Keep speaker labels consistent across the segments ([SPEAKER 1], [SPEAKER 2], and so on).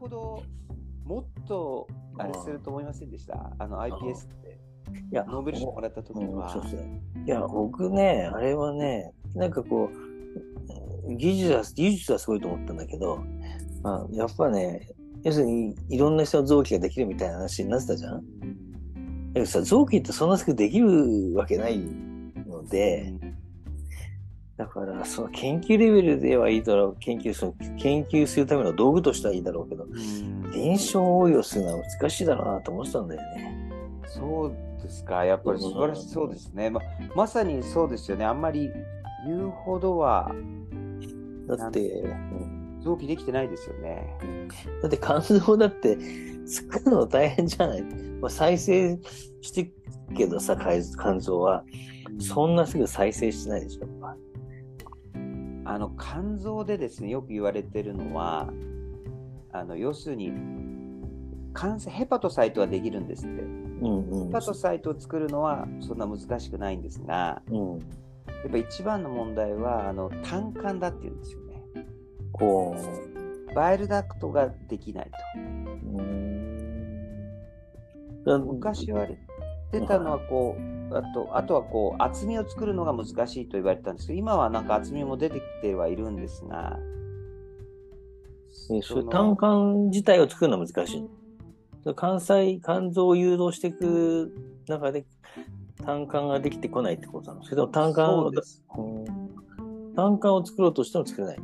[SPEAKER 1] ほどもっとあれすると思いませんでした？あの iPS って。
[SPEAKER 2] いや、
[SPEAKER 1] ノーベル賞もらった時は、
[SPEAKER 2] そうそういや、僕ね、あれはね、なんかこう、技術は、技術はすごいと思ったんだけど、まあ、やっぱね、要するに、いろんな人の臓器ができるみたいな話になってたじゃん？だけどさ、臓器ってそんなすぐできるわけないので、だから、その研究レベルではいいだろう、研究、その研究するための道具としてはいいだろうけど、
[SPEAKER 1] うん。
[SPEAKER 2] 臨床応用するのは難しいだろうなと思ってたんだよね。
[SPEAKER 1] そうですか、やっぱり素晴らしそうですね。ままさにそうですよね。あんまり言うほどは
[SPEAKER 2] だって、うん
[SPEAKER 1] 臓器できてないですよね。
[SPEAKER 2] だって肝臓だって作るの大変じゃない、まあ、再生してるけどさ肝肝臓は。そんなすぐ再生してないでしょ
[SPEAKER 1] あの肝臓でですね、よく言われてるのは、あの要するに感染ヘパトサイトはできるんですって。
[SPEAKER 2] うんうん
[SPEAKER 1] ヘパトサイトを作るのはそんな難しくないんですが、
[SPEAKER 2] うん
[SPEAKER 1] やっぱ一番の問題はあの胆管だっていうんですよね。
[SPEAKER 2] こ
[SPEAKER 1] バイルダクトができないと。
[SPEAKER 2] ううん
[SPEAKER 1] 昔言われてたのはこう、あとあとはこう厚みを作るのが難しいと言われてたんですけど、今はなんか厚みも出てきてはいるんですが、
[SPEAKER 2] えそれ
[SPEAKER 1] の
[SPEAKER 2] 胆管自体を作るのは難しい。それ肝細肝臓を誘導していく中で胆管ができてこないってことなのそれとも胆管を
[SPEAKER 1] そうです。
[SPEAKER 2] うん。胆管を作ろうとしても作れない。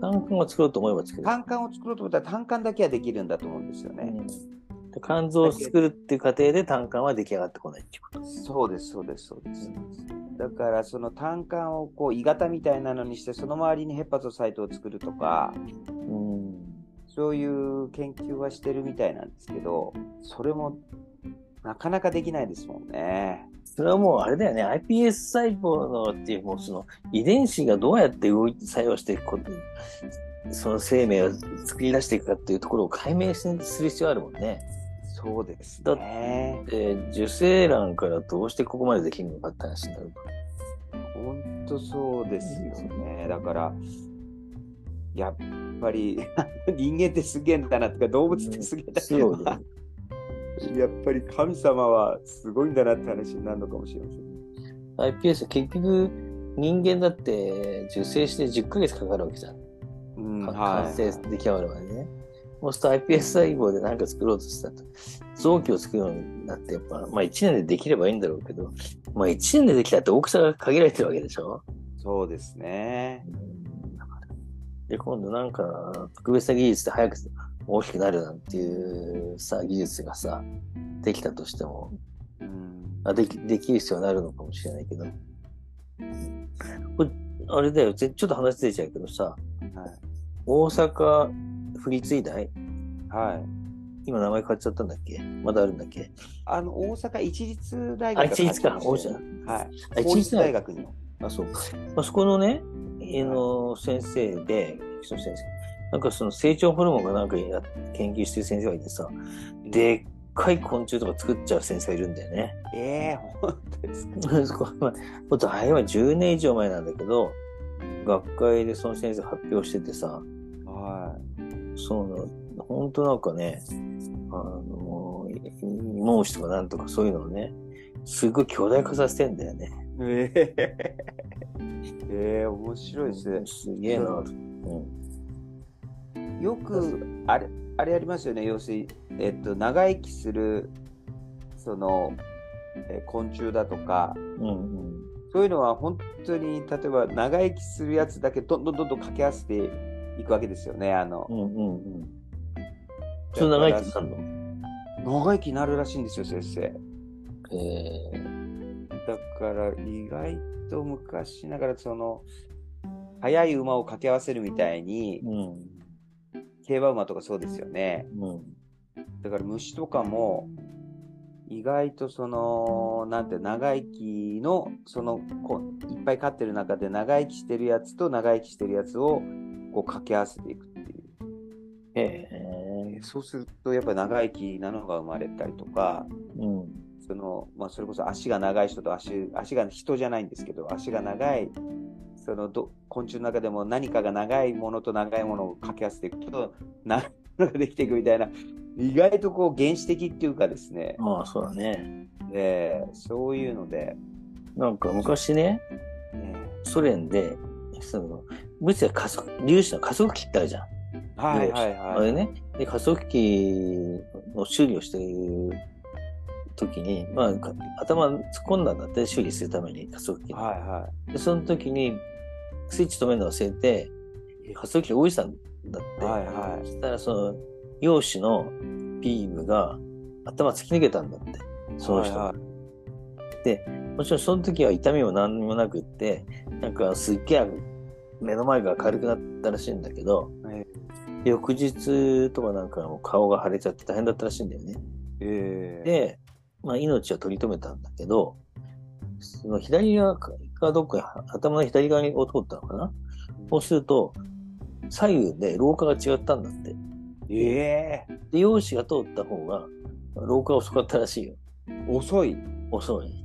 [SPEAKER 2] 胆管を作ろうと思えば作れる。
[SPEAKER 1] 胆管を作ろうと思ったら胆管だけはできるんだと思うんですよね。
[SPEAKER 2] うん。で肝臓を作るっていう過程で胆管は出来上がってこないっていうこと。
[SPEAKER 1] そうです、そうです、そうです。だからその胆管をこう鋳型みたいなのにして、その周りにヘパトサイトを作るとか、
[SPEAKER 2] うん。
[SPEAKER 1] そういう研究はしてるみたいなんですけど、それもなかなかできないですもんね。
[SPEAKER 2] それはもうあれだよね、iPS 細胞のっていう、もうその遺伝子がどうやって動いて作用していくこと、その生命を作り出していくかっていうところを解明する必要あるもんね。
[SPEAKER 1] そうです
[SPEAKER 2] だ
[SPEAKER 1] ね。
[SPEAKER 2] で、受精卵からどうしてここまでできるのかって話になる
[SPEAKER 1] 本当そうですよね。だから、やっぱり 人間ってすげえんだなとか、動物ってすげえんだ
[SPEAKER 2] そうだ
[SPEAKER 1] なやっぱり神様はすごいんだなって話になるのかもしれません。
[SPEAKER 2] iPS 結局人間だって受精して10ヶ月かかるわけじゃん。
[SPEAKER 1] うん、
[SPEAKER 2] か
[SPEAKER 1] はい
[SPEAKER 2] 完成出来上がるまでね。そうすると iPS 細胞で何か作ろうとしたと、臓器を作るのになって、やっぱ、まあ1年でできればいいんだろうけど、まあ1年でできたって大きさが限られてるわけでしょ？
[SPEAKER 1] そうですね。
[SPEAKER 2] で、今度なんか特別な技術で早く大きくなるなんていうさ、技術がさ、できたとしても、
[SPEAKER 1] うん、
[SPEAKER 2] あできできる必要になるのかもしれないけど。これあれだよ、ぜちょっと話出ちゃうけどさ、
[SPEAKER 1] はい。
[SPEAKER 2] 大阪府立医大
[SPEAKER 1] はい。
[SPEAKER 2] 今名前変わっちゃったんだっけ？まだあるんだっけ？
[SPEAKER 1] あの、大阪一律大
[SPEAKER 2] あ、
[SPEAKER 1] 学
[SPEAKER 2] 一律か。大
[SPEAKER 1] 阪
[SPEAKER 2] 阪。
[SPEAKER 1] はい。
[SPEAKER 2] あ
[SPEAKER 1] 法律大学に。
[SPEAKER 2] あ、そうか。まあ、そこのね、あの、先生で、先生。なんかその成長ホルモンがなんかや研究してる先生がいてさ、でっかい昆虫とか作っちゃう先生がいるんだよね。
[SPEAKER 1] ええ本当ですか？
[SPEAKER 2] もうだいぶ10年以上前なんだけど、学会でその先生発表しててさ、
[SPEAKER 1] は
[SPEAKER 2] そうなの、本当なんかね、あの、孟子とかなんとかそういうのをね、すごい巨大化させてんだよね。
[SPEAKER 1] い。ええええ面白いですね。
[SPEAKER 2] すげえなと。うん。
[SPEAKER 1] よく、あれ、あれやりますよね。要するに、えっと、長生きする、その、えー昆虫だとか、
[SPEAKER 2] うんうん。
[SPEAKER 1] そういうのは本当に、例えば長生きするやつだけどんどんどんどん掛け合わせていくわけですよね。あの
[SPEAKER 2] う、んうんうん。長生きなるの？
[SPEAKER 1] 長生きになるらしいんですよ、先生。
[SPEAKER 2] え
[SPEAKER 1] だから意外と昔ながらその速い馬を掛け合わせるみたいに
[SPEAKER 2] ー、うん。
[SPEAKER 1] 競馬馬とかそうですよね。
[SPEAKER 2] うん。
[SPEAKER 1] だから虫とかも意外とそのなんて長生きのそのこいっぱい飼ってる中で長生きしてるやつと長生きしてるやつをこう掛け合わせていくっていう。
[SPEAKER 2] ええ
[SPEAKER 1] そうするとやっぱり長生きなのが生まれたりとか、
[SPEAKER 2] うん。
[SPEAKER 1] そのまあ、それこそ足が長い人と足足が人じゃないんですけど足が長いそのど昆虫の中でも何かが長いものと長いものを掛け合わせていくとな のができていくみたいな、意外とこう原始的っていうかですね、
[SPEAKER 2] まあ、そうだね。
[SPEAKER 1] えーそういうので、
[SPEAKER 2] なんか昔ね、
[SPEAKER 1] え
[SPEAKER 2] ソ連で、その、物理は加速、粒子の加速器ってあるじゃん。
[SPEAKER 1] ーはいはいはい。
[SPEAKER 2] あれね。で、加速器の修理をしている時に、まあ、か頭突っ込んだんだって、修理するために加速器に。
[SPEAKER 1] はいは
[SPEAKER 2] で、その時に、スイッチ止めるの忘れて、加速器を置いてたんだって。
[SPEAKER 1] い。はいはい。
[SPEAKER 2] そしたら、その、陽子のビームが頭突き抜けたんだって。その人が。
[SPEAKER 1] はい
[SPEAKER 2] もちろんその時は痛みも何にもなくって、なんかすっげえ目の前が軽くなったらしいんだけど、
[SPEAKER 1] え
[SPEAKER 2] 翌日とかなんかもう顔が腫れちゃって大変だったらしいんだよね。
[SPEAKER 1] えー、
[SPEAKER 2] で、まあ命は取り留めたんだけど、その左側かどっかに頭の左側にを通ったのかな？そうすると、左右で廊下が違ったんだって。
[SPEAKER 1] え
[SPEAKER 2] で、陽子が通った方が廊下遅かったらしいよ。
[SPEAKER 1] ー、遅い。
[SPEAKER 2] 遅い。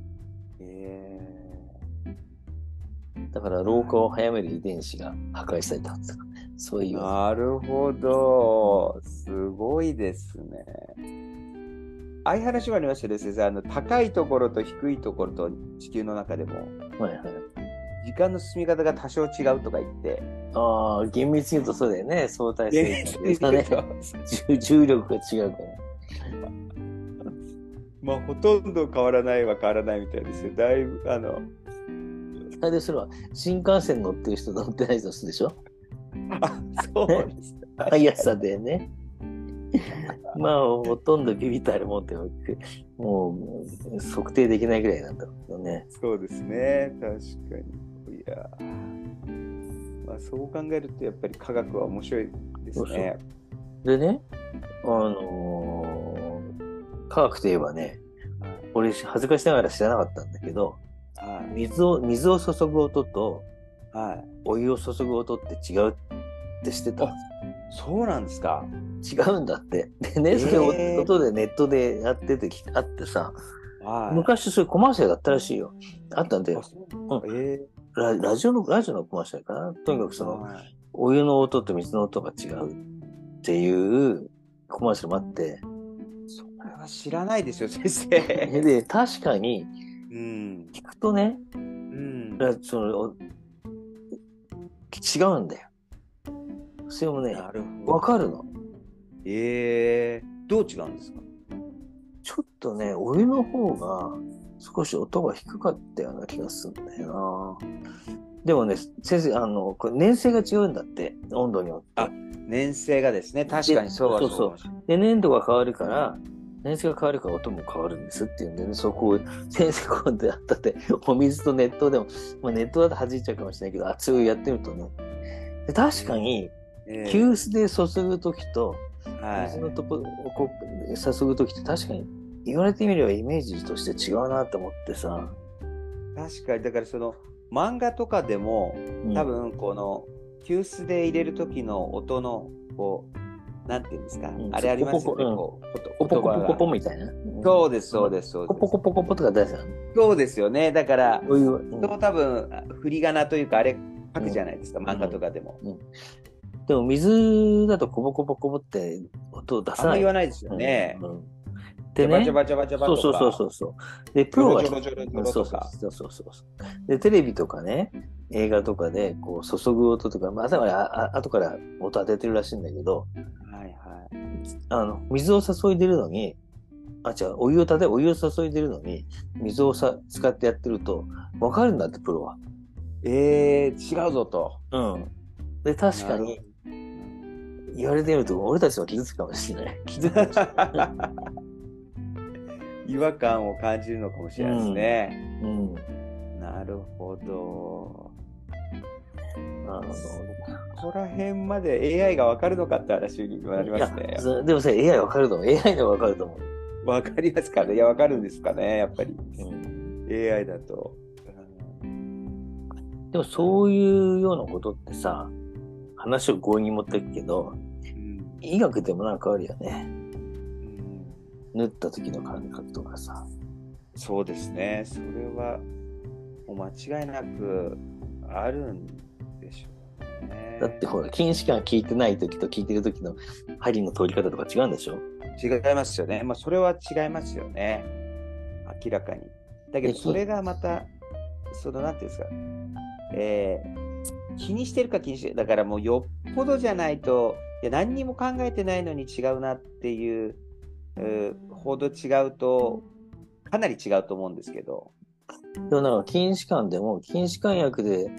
[SPEAKER 2] だから老化を早める遺伝子が破壊されたとか、そうい
[SPEAKER 1] ー、
[SPEAKER 2] う。
[SPEAKER 1] なるほど。すごいですね。相原島にはしてですね、あの高いところと低いところと地球の中でも
[SPEAKER 2] はいはい。
[SPEAKER 1] 時間の進み方が多少違うとか言って、
[SPEAKER 2] ああ、厳密に言うとそうだよね。相対性
[SPEAKER 1] 厳密に
[SPEAKER 2] だね。重力が違うから。
[SPEAKER 1] まあほとんど変わらないは変わらないみたいですよ。だいぶ、あの、
[SPEAKER 2] あれでそれは新幹線乗ってる人乗ってない人でしょ？
[SPEAKER 1] あ、そうです。
[SPEAKER 2] 速さでね。まあ、ほとんどビビたるもんってもう測定できないぐらいなんだけどね。
[SPEAKER 1] そうですね、確かに。いや、まあ、そう考えると、やっぱり科学は面白いですね。
[SPEAKER 2] でね、あのー科学といえばね、俺恥ずかしながら知らなかったんだけど、
[SPEAKER 1] はい。
[SPEAKER 2] 水を、水を注ぐ音と
[SPEAKER 1] はい。
[SPEAKER 2] お湯を注ぐ音って違うって知ってた？
[SPEAKER 1] そうなんですか？
[SPEAKER 2] 違うんだって。でね、それ
[SPEAKER 1] えー
[SPEAKER 2] 音でネットでやっててきあってさ、
[SPEAKER 1] はい。
[SPEAKER 2] 昔そういうコマーシャルだったらしいよ。あったんだよ
[SPEAKER 1] あ。そうえ
[SPEAKER 2] ララジオの、ラジオのコマーシャルかな？とにかく
[SPEAKER 1] ー
[SPEAKER 2] その、
[SPEAKER 1] はい
[SPEAKER 2] お湯の音と水の音が違うっていうコマーシャルもあって、
[SPEAKER 1] それは知らないですよ、先生。
[SPEAKER 2] で、確かに
[SPEAKER 1] うん。
[SPEAKER 2] 聞くとね、
[SPEAKER 1] うん。
[SPEAKER 2] ラそのお違うんだよ。それもね。わかるの。
[SPEAKER 1] えー、どう違うんですか？
[SPEAKER 2] ちょっとね、お湯の方が少し音が低かったような気がするんだよな。でもね、先生、あの、これ年性が違うんだって、温度によって
[SPEAKER 1] あ。年性がですね、確かにそうは
[SPEAKER 2] そうそう
[SPEAKER 1] かもしれない
[SPEAKER 2] で、粘度が変わるから、年性が変わるから音も変わるんですっていうんでね、そこを 先生こうやってって、お水と熱湯でも、まあ、熱湯だと弾いちゃうかもしれないけど、熱いやってみるとね、で確かに、
[SPEAKER 1] えー
[SPEAKER 2] 急須で注ぐときと、
[SPEAKER 1] はい。
[SPEAKER 2] 水のとこ、こう注ぐときって確かに言われてみればイメージとして違うなと思ってさ。
[SPEAKER 1] 確かに、だからその、漫画とかでも、
[SPEAKER 2] うん
[SPEAKER 1] 多分この急須で入れる時の音のこうなんていうんですか、
[SPEAKER 2] ん。
[SPEAKER 1] あれありますよね、
[SPEAKER 2] ポ
[SPEAKER 1] こう
[SPEAKER 2] ポポポポポポ
[SPEAKER 1] が
[SPEAKER 2] みたいな？
[SPEAKER 1] そうですそうですそう
[SPEAKER 2] ポ
[SPEAKER 1] です。
[SPEAKER 2] ポコポコポとか出す。
[SPEAKER 1] そうですよね。だから
[SPEAKER 2] お湯はうん
[SPEAKER 1] そう多分振り仮名というかあれ書くじゃないですか、
[SPEAKER 2] ん。
[SPEAKER 1] 漫画とかでも、
[SPEAKER 2] でも水だとコボコボコボって音を出
[SPEAKER 1] あんま
[SPEAKER 2] さない。
[SPEAKER 1] 言わないですよね、
[SPEAKER 2] うん。うんでね。
[SPEAKER 1] バチャ、バチャバチャバチャ
[SPEAKER 2] そうそうそうそうそう。で、プロが
[SPEAKER 1] ジョロジョロジョロジョロとか。
[SPEAKER 2] そうそうそうそう。で、テレビとかね、映画とかで、こう、注ぐ音とか、まあ、頭ああ後から音当ててるらしいんだけど、
[SPEAKER 1] はいはい
[SPEAKER 2] あの、水を注いでるのに、あ、違う、お湯を立て、お湯を注いでるのに、水をさ使ってやってると、わかるんだって、プロは。
[SPEAKER 1] えー、違うぞと
[SPEAKER 2] うん。で、確かに、言われてみると、俺たちは傷つくかもしれない。気づく。
[SPEAKER 1] 違和感を感じるのかもしれないですね、
[SPEAKER 2] うん。
[SPEAKER 1] なるほど
[SPEAKER 2] あの、
[SPEAKER 1] ここら辺まで AI が分かるのかって話になりますね
[SPEAKER 2] でもさ、AI わかると思う。AI でわかると思う。
[SPEAKER 1] わかりますかねいや、わかるんですかねやっぱり。
[SPEAKER 2] うん。
[SPEAKER 1] AI だと。
[SPEAKER 2] でもそういうようなことってさ、話を強引に持っていくけど、
[SPEAKER 1] うん
[SPEAKER 2] 医学でもなんかあるよね。
[SPEAKER 1] うん
[SPEAKER 2] 縫った時の感覚とかさ。
[SPEAKER 1] そうですね。それは、もう間違いなくあるん。
[SPEAKER 2] だってほら、筋弛緩効いてない時と効いてる時の針の通り方とか違うんでしょ？
[SPEAKER 1] 違いますよね。まあ、それは違いますよね。明らかに。だけど、それがまた、その、なんていうんですか、えー、気にしてるか気にしてる。だからもうよっぽどじゃないと、いや何にも考えてないのに違うなっていう、うほど違うと、かなり違うと思うんですけど。
[SPEAKER 2] でもなんか筋弛緩でも、筋弛緩薬で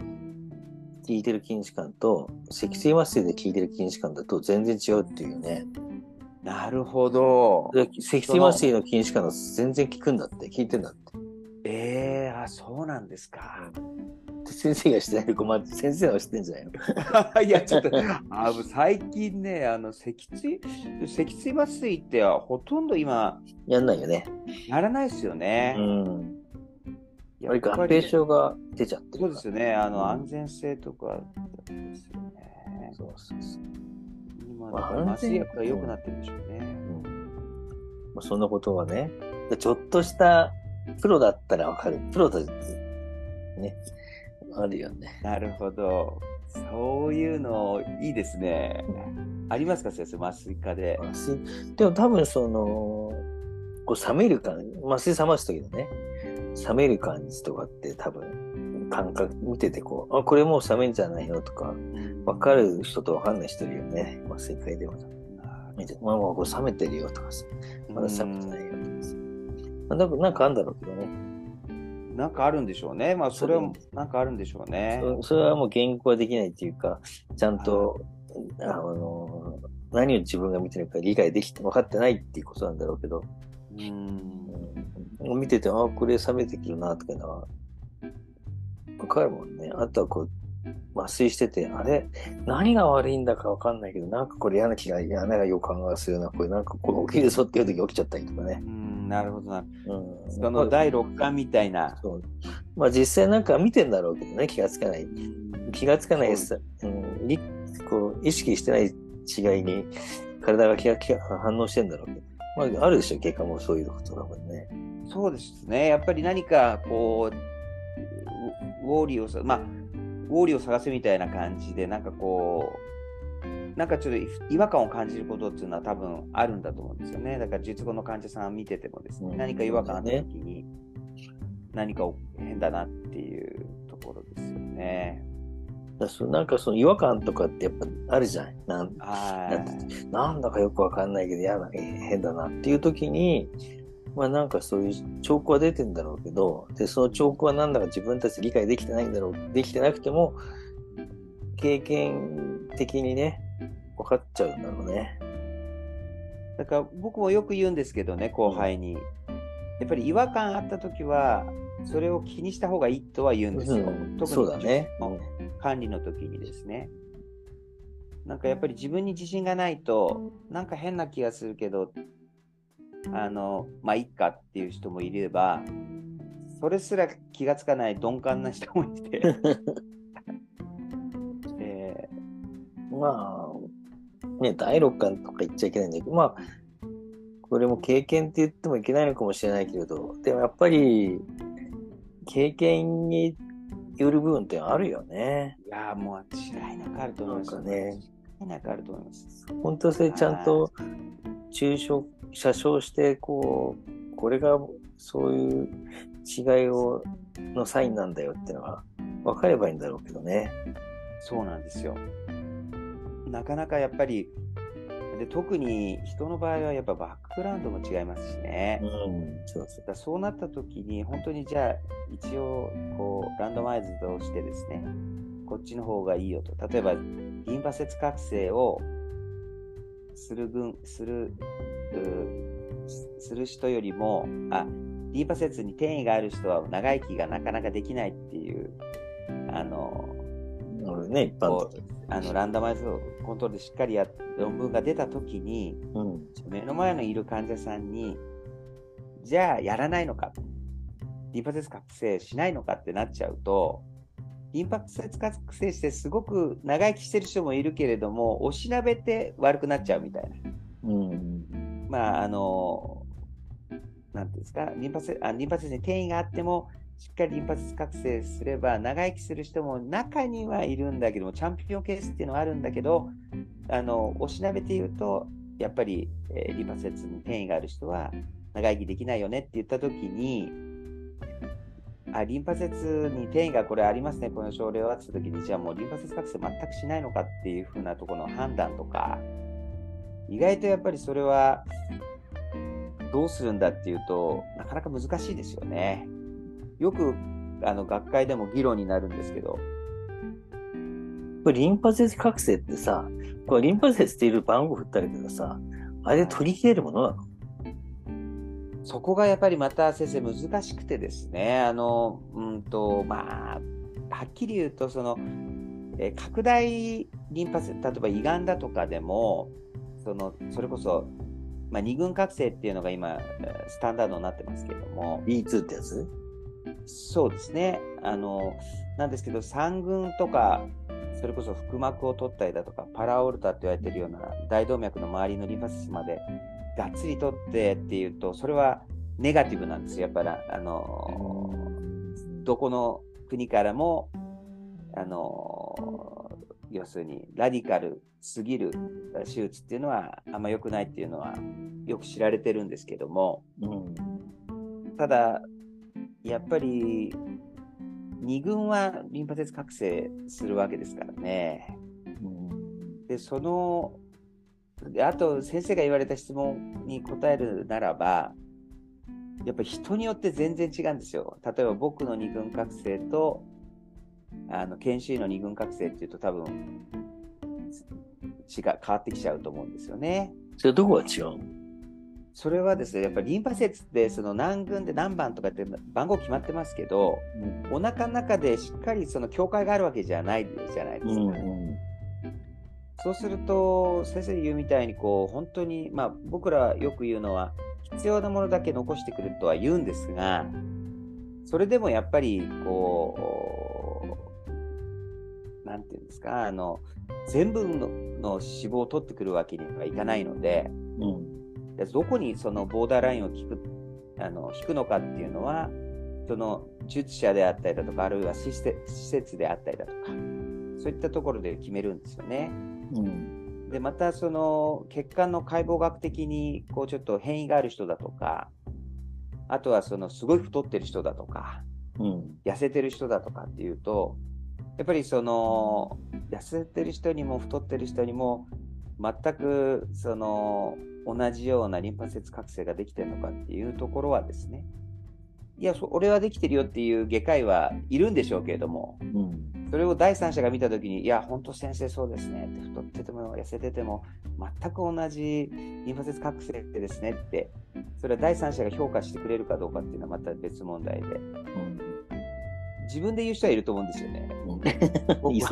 [SPEAKER 2] 効いてる筋弛緩と、脊椎麻酔で効いてる筋弛緩だと全然違うっていうね。
[SPEAKER 1] なるほど。
[SPEAKER 2] で脊椎麻酔の筋弛緩の全然効くんだって、効いてんだって。
[SPEAKER 1] ええあ、そうなんですか。
[SPEAKER 2] で先生がしてないごまあ、先生は知ってんじゃないの？
[SPEAKER 1] いや、ちょっと、あ最近ね、あの、脊椎、脊椎麻酔ってほとんど今、
[SPEAKER 2] やんないよね。
[SPEAKER 1] やらないですよね。
[SPEAKER 2] うん。
[SPEAKER 1] や
[SPEAKER 2] やっぱり合併症が出ちゃってる
[SPEAKER 1] そうですよね。あの、
[SPEAKER 2] うん
[SPEAKER 1] 安全性とかですよね。
[SPEAKER 2] そうそうそう。
[SPEAKER 1] 今、
[SPEAKER 2] まあ
[SPEAKER 1] だから麻酔薬が良くなってるんでしょうね。
[SPEAKER 2] うんまあ、そんなことはね、でちょっとしたプロだったらわかる。プロだね、あるよね。
[SPEAKER 1] なるほど。そういうの、いいですね。ありますか、先生、麻酔科で。
[SPEAKER 2] 麻酔でも多分その、こう冷める感麻酔冷ます時のね、冷める感じとかって多分、感覚見ててこう、あ、これもう冷めんじゃないよとか、わかる人とわかんない人いるよね。麻酔科医でも。見て、まあまあこれ冷めてるよとかさ、まだ冷めてないよとかさ。まあ、なんかなんかあるんだろうけどね。
[SPEAKER 1] なんかあるんでしょうね。まあ、それはなんかあるんでしょうね。
[SPEAKER 2] そそれはもう言語はできないっていうか、ちゃんと、あの、何を自分が見てるか理解できて分かってないっていうことなんだろうけど、
[SPEAKER 1] うん。
[SPEAKER 2] うん、見てて、あこれ冷めてくるなとかいうのは、分かるもんね。あとはこう、麻酔してて、あれ？何が悪いんだか分かんないけど、なんかこれ嫌な気が、嫌な予感がするな。これなんかこれ起きるぞっていう時起きちゃったりとかね。
[SPEAKER 1] うん、なるほどな。
[SPEAKER 2] うん。
[SPEAKER 1] その第六感みたいな。
[SPEAKER 2] そう。まあ実際なんか見てんだろうけどね、気がつかない。気がつかない
[SPEAKER 1] そ
[SPEAKER 2] さ、うん、りこう意識してない違いに体が気が気が反応してんだろうけど、まあ、あるでしょ、結果もそういうことだもんね。
[SPEAKER 1] そうですね。やっぱり何かこう、ウウォーリーをさ、まあ、ウォーリーを探せみたいな感じで、なんかこう、なんかちょっと違和感を感じることっていうのは多分あるんだと思うんですよね。だから術後の患者さん見ててもですね、
[SPEAKER 2] うん
[SPEAKER 1] 何か違和感あった時に、何か変だなっていうところですよね。
[SPEAKER 2] だそなんかその違和感とかってやっぱあるじゃん。なん
[SPEAKER 1] は
[SPEAKER 2] なんだかよくわかんないけど嫌な、えー変だなっていう時に、まあなんかそういう兆候は出てんだろうけど、で、その兆候はなんだか自分たち理解できてないんだろう、できてなくても、経験的にね、分かっちゃうんだろうね。
[SPEAKER 1] い。だから僕もよく言うんですけどね、後輩に。やっぱり違和感あった時は、それを気にした方がいいとは言うんですよ。
[SPEAKER 2] うん
[SPEAKER 1] 特に
[SPEAKER 2] そうだね。
[SPEAKER 1] 管理の時にですね。なんかやっぱり自分に自信がないと、なんか変な気がするけど、あの、まあ、いっかっていう人もいれば、それすら気がつかない鈍感な人もいて、え
[SPEAKER 2] まあ、ね、第六感とか言っちゃいけないんだけど、まあ、これも経験って言ってもいけないのかもしれないけれど、でもやっぱり、経験による部分ってあるよね。
[SPEAKER 1] ーいやーもう違いなくあると思います。
[SPEAKER 2] なんかね
[SPEAKER 1] 違いなくあると思います。
[SPEAKER 2] 本当それちゃんと抽象、写生して、こう、これがそういう違いを、のサインなんだよっていうのが分かればいいんだろうけどね。
[SPEAKER 1] そうなんですよ。なかなかやっぱり、で特に人の場合はやっぱバックグラウンドも違いますしね。
[SPEAKER 2] うん、そうそう
[SPEAKER 1] だ。からそうなった時に本当にじゃあ一応こうランドマイズとしてですねこっちの方がいいよと例えばリンパ節覚醒をする分するする人よりもあリンパ節に転移がある人は長生きがなかなかできないっていうあの
[SPEAKER 2] 俺ね、一般
[SPEAKER 1] あのランダマイズコントロールでしっかりや論文が出た時に
[SPEAKER 2] うん。
[SPEAKER 1] 目の前のいる患者さんに、じゃあやらないのか、リンパ節覚醒しないのかってなっちゃうと、リンパ節覚醒してすごく長生きしてる人もいるけれども、おしなべて悪くなっちゃうみたいな。
[SPEAKER 2] うん。
[SPEAKER 1] まあ、あの、なんていうんですか、リンパ節あリンパ節に転移があっても、しっかりリンパ節覚醒すれば長生きする人も中にはいるんだけどもチャンピオンケースっていうのはあるんだけどあのおしなべて言うとやっぱり、えー、リンパ節に転移がある人は長生きできないよねって言った時にあリンパ節に転移がこれありますねこの症例はってた時にじゃあもうリンパ節覚醒全くしないのかっていうふうなところの判断とか意外とやっぱりそれはどうするんだっていうとなかなか難しいですよね。よくあの学会でも議論になるんですけど。
[SPEAKER 2] これリンパ節覚醒ってさ、これリンパ節っている番号振ったらけどさ、あれで取り消えるものなの？
[SPEAKER 1] そこがやっぱりまた先生難しくてですね、あの、うんと、まあ、はっきり言うと、その、え拡大リンパ節、例えば胃がんだとかでも、その、それこそ、まあ、二群覚醒っていうのが今、スタンダードになってますけれども。
[SPEAKER 2] B2 ってやつ？
[SPEAKER 1] そうですね。あの、なんですけど、三群とか、それこそ腹膜を取ったりだとか、パラオルタって言われてるような大動脈の周りのリンパ節までがっつり取ってっていうと、それはネガティブなんですよ。やっぱり、あの、どこの国からも、あの、要するにラディカルすぎる手術っていうのはあんま良くないっていうのはよく知られてるんですけども、うん、ただやっぱり2軍はリンパ節覚醒するわけですからね。うん、でそのあと先生が言われた質問に答えるならばやっぱり人によって全然違うんですよ。例えば僕の2軍覚醒とあの研修医の2軍覚醒っていうと多分違変わってきちゃうと思うんですよね。
[SPEAKER 2] それどこが違う
[SPEAKER 1] それはですね、やっぱりリンパ節ってその何群で何番とかって番号決まってますけど、うん、お腹の中でしっかりその境界があるわけじゃないじゃないですか。うんうん、そうすると、先生言うみたいにこう、本当に、まあ僕らよく言うのは、必要なものだけ残してくるとは言うんですが、それでもやっぱりこう、なんていうんですか、あの、全部のの脂肪を取ってくるわけにはいかないので、うんどこにそのボーダーラインを引くあの引くのかっていうのは、その術者であったりだとか、あるいは施設であったりだとか、そういったところで決めるんですよね。うん、で、またその血管の解剖学的にこうちょっと変異がある人だとか、あとはそのすごい太ってる人だとか、うん、痩せてる人だとかっていうと、やっぱりその痩せてる人にも太ってる人にも全くその同じようなリンパ節覚醒ができてるのかっていうところはですね、いや、俺はできてるよっていう外科医はいるんでしょうけれども、うん、それを第三者が見たときに、いや、本当先生そうですねって、太ってても痩せてても、全く同じリンパ節覚醒ってですねって、それは第三者が評価してくれるかどうかっていうのはまた別問題で、うん自分で言う人はいると思うんですよね。僕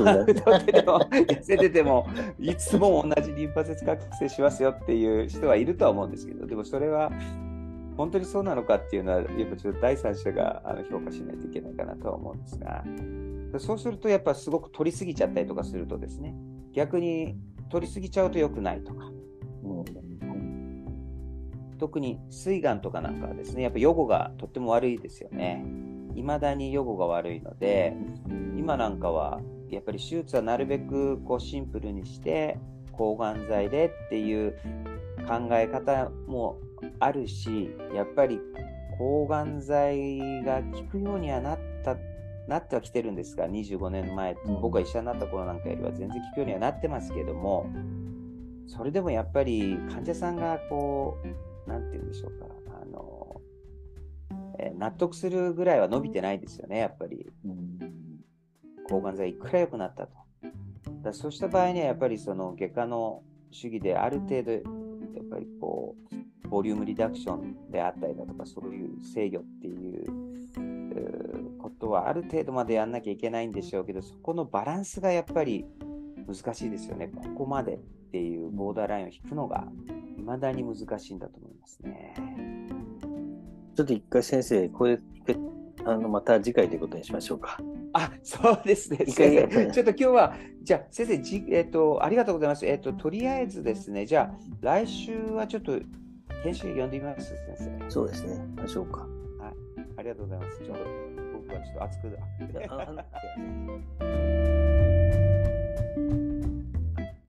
[SPEAKER 1] は太ってても痩せててもいつも同じリンパ節覚醒しますよっていう人はいるとは思うんですけどでもそれは本当にそうなのかっていうのはやっぱちょっと第三者があの評価しないといけないかなとは思うんですがそうするとやっぱすごく取りすぎちゃったりとかするとですね逆に取りすぎちゃうと良くないとか。特に膵がんとかなんかはですね、やっぱ予後がとっても悪いですよね。いまだに予後が悪いので、今なんかはやっぱり手術はなるべくこうシンプルにして抗がん剤でっていう考え方もあるしやっぱり抗がん剤が効くようにはなったなってはきてるんですが25年前、僕が医者になった頃なんかよりは全然効くようにはなってますけどもそれでもやっぱり患者さんがこう何て言うんでしょうかえ納得するぐらいは伸びてないですよね、やっぱり。うん、抗がん剤いくら良くなったと。だそうした場合には、やっぱりその外科の主義である程度、やっぱりこう、ボリュームリダクションであったりだとか、そういう制御っていうことはある程度までやんなきゃいけないんでしょうけど、そこのバランスがやっぱり難しいですよね。ここまでっていうボーダーラインを引くのが、未だに難しいんだと思いますね。
[SPEAKER 2] ちょっと一回先生、これ、あのまた次回ということにしましょうか。
[SPEAKER 1] あ、そうですね。先生、ちょっと今日は、じゃあ先生、じえっ、ー、と、ありがとうございます。えっ、ー、と、とりあえずですね、じゃあ来週はちょっと研修呼んでみます、先生。
[SPEAKER 2] そうですね。ましょうか。
[SPEAKER 1] はい。ありがとうございます。ちょっと僕かちょっと熱く。